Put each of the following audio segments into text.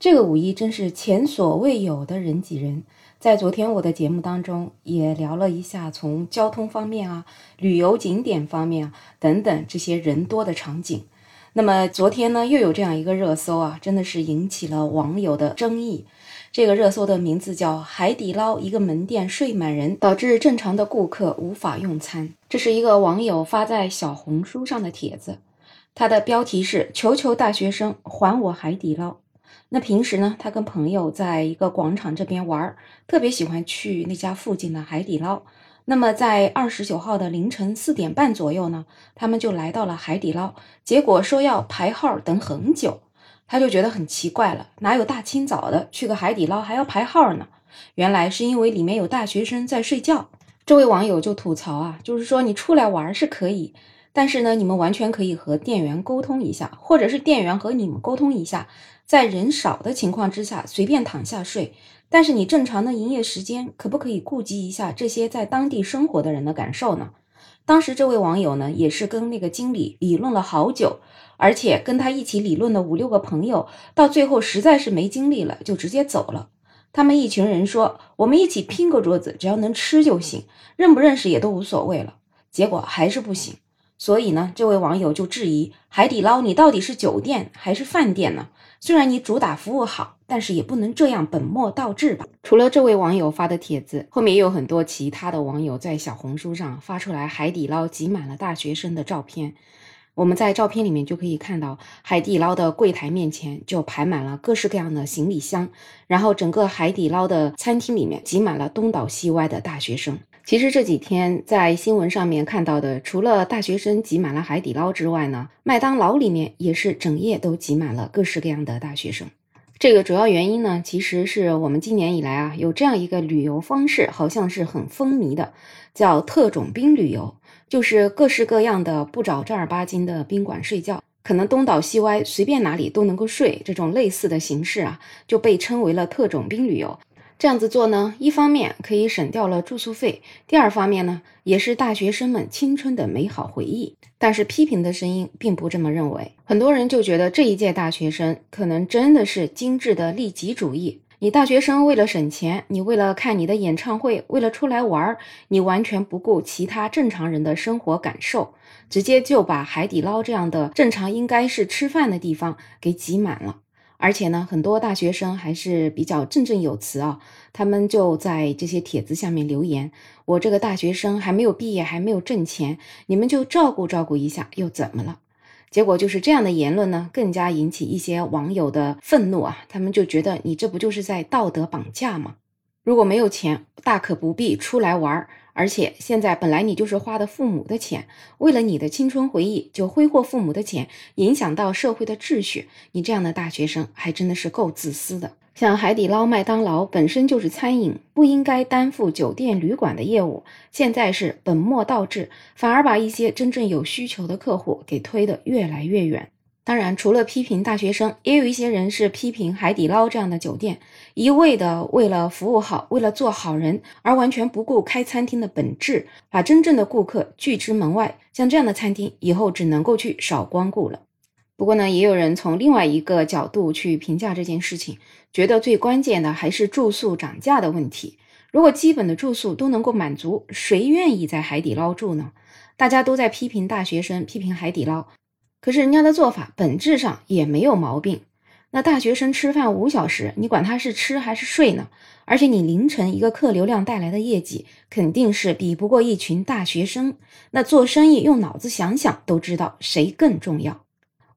这个五一真是前所未有的人挤人。在昨天我的节目当中也聊了一下，从交通方面啊、旅游景点方面啊等等这些人多的场景。那么昨天呢，又有这样一个热搜啊，真的是引起了网友的争议。这个热搜的名字叫“海底捞一个门店睡满人，导致正常的顾客无法用餐”。这是一个网友发在小红书上的帖子，他的标题是“求求大学生还我海底捞”。那平时呢，他跟朋友在一个广场这边玩，特别喜欢去那家附近的海底捞。那么在二十九号的凌晨四点半左右呢，他们就来到了海底捞，结果说要排号等很久。他就觉得很奇怪了，哪有大清早的去个海底捞还要排号呢？原来是因为里面有大学生在睡觉。这位网友就吐槽啊，就是说你出来玩是可以，但是呢，你们完全可以和店员沟通一下，或者是店员和你们沟通一下，在人少的情况之下随便躺下睡。但是你正常的营业时间，可不可以顾及一下这些在当地生活的人的感受呢？当时这位网友呢，也是跟那个经理理论了好久。而且跟他一起理论的五六个朋友，到最后实在是没精力了，就直接走了。他们一群人说：“我们一起拼个桌子，只要能吃就行，认不认识也都无所谓了。”结果还是不行。所以呢，这位网友就质疑：海底捞，你到底是酒店还是饭店呢？虽然你主打服务好，但是也不能这样本末倒置吧？除了这位网友发的帖子，后面也有很多其他的网友在小红书上发出来海底捞挤满了大学生的照片。我们在照片里面就可以看到，海底捞的柜台面前就排满了各式各样的行李箱，然后整个海底捞的餐厅里面挤满了东倒西歪的大学生。其实这几天在新闻上面看到的，除了大学生挤满了海底捞之外呢，麦当劳里面也是整夜都挤满了各式各样的大学生。这个主要原因呢，其实是我们今年以来啊，有这样一个旅游方式，好像是很风靡的，叫特种兵旅游。就是各式各样的不找正儿八经的宾馆睡觉，可能东倒西歪，随便哪里都能够睡，这种类似的形式啊，就被称为了特种兵旅游。这样子做呢，一方面可以省掉了住宿费，第二方面呢，也是大学生们青春的美好回忆。但是批评的声音并不这么认为，很多人就觉得这一届大学生可能真的是精致的利己主义。你大学生为了省钱，你为了看你的演唱会，为了出来玩儿，你完全不顾其他正常人的生活感受，直接就把海底捞这样的正常应该是吃饭的地方给挤满了。而且呢，很多大学生还是比较振振有词啊，他们就在这些帖子下面留言：“我这个大学生还没有毕业，还没有挣钱，你们就照顾照顾一下，又怎么了？”结果就是这样的言论呢，更加引起一些网友的愤怒啊！他们就觉得你这不就是在道德绑架吗？如果没有钱，大可不必出来玩儿。而且现在本来你就是花的父母的钱，为了你的青春回忆就挥霍父母的钱，影响到社会的秩序，你这样的大学生还真的是够自私的。像海底捞、麦当劳本身就是餐饮，不应该担负酒店、旅馆的业务。现在是本末倒置，反而把一些真正有需求的客户给推得越来越远。当然，除了批评大学生，也有一些人是批评海底捞这样的酒店，一味的为了服务好、为了做好人，而完全不顾开餐厅的本质，把真正的顾客拒之门外。像这样的餐厅，以后只能够去少光顾了。不过呢，也有人从另外一个角度去评价这件事情，觉得最关键的还是住宿涨价的问题。如果基本的住宿都能够满足，谁愿意在海底捞住呢？大家都在批评大学生，批评海底捞，可是人家的做法本质上也没有毛病。那大学生吃饭五小时，你管他是吃还是睡呢？而且你凌晨一个客流量带来的业绩，肯定是比不过一群大学生。那做生意用脑子想想，都知道谁更重要。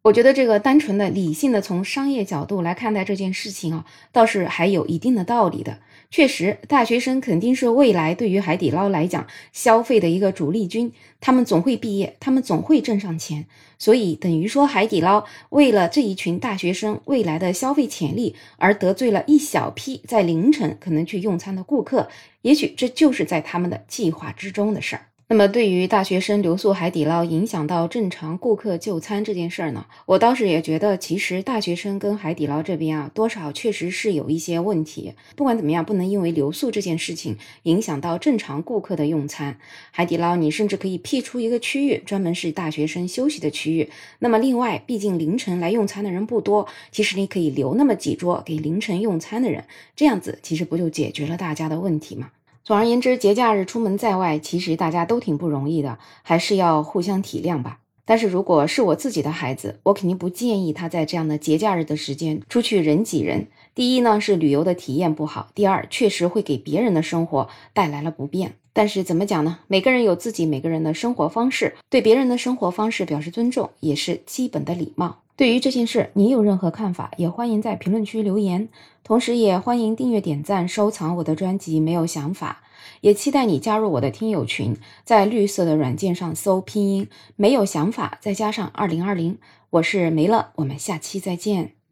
我觉得这个单纯的理性的从商业角度来看待这件事情啊，倒是还有一定的道理的。确实，大学生肯定是未来对于海底捞来讲消费的一个主力军，他们总会毕业，他们总会挣上钱。所以等于说，海底捞为了这一群大学生未来的消费潜力，而得罪了一小批在凌晨可能去用餐的顾客。也许这就是在他们的计划之中的事儿。那么，对于大学生留宿海底捞影响到正常顾客就餐这件事儿呢，我倒是也觉得，其实大学生跟海底捞这边啊，多少确实是有一些问题。不管怎么样，不能因为留宿这件事情影响到正常顾客的用餐。海底捞，你甚至可以辟出一个区域，专门是大学生休息的区域。那么，另外，毕竟凌晨来用餐的人不多，其实你可以留那么几桌给凌晨用餐的人，这样子其实不就解决了大家的问题吗？总而言之，节假日出门在外，其实大家都挺不容易的，还是要互相体谅吧。但是如果是我自己的孩子，我肯定不建议他在这样的节假日的时间出去人挤人。第一呢，是旅游的体验不好；第二，确实会给别人的生活带来了不便。但是怎么讲呢？每个人有自己每个人的生活方式，对别人的生活方式表示尊重，也是基本的礼貌。对于这件事，你有任何看法，也欢迎在评论区留言。同时，也欢迎订阅、点赞、收藏我的专辑。没有想法，也期待你加入我的听友群，在绿色的软件上搜拼音“没有想法”，再加上二零二零，我是梅乐，我们下期再见。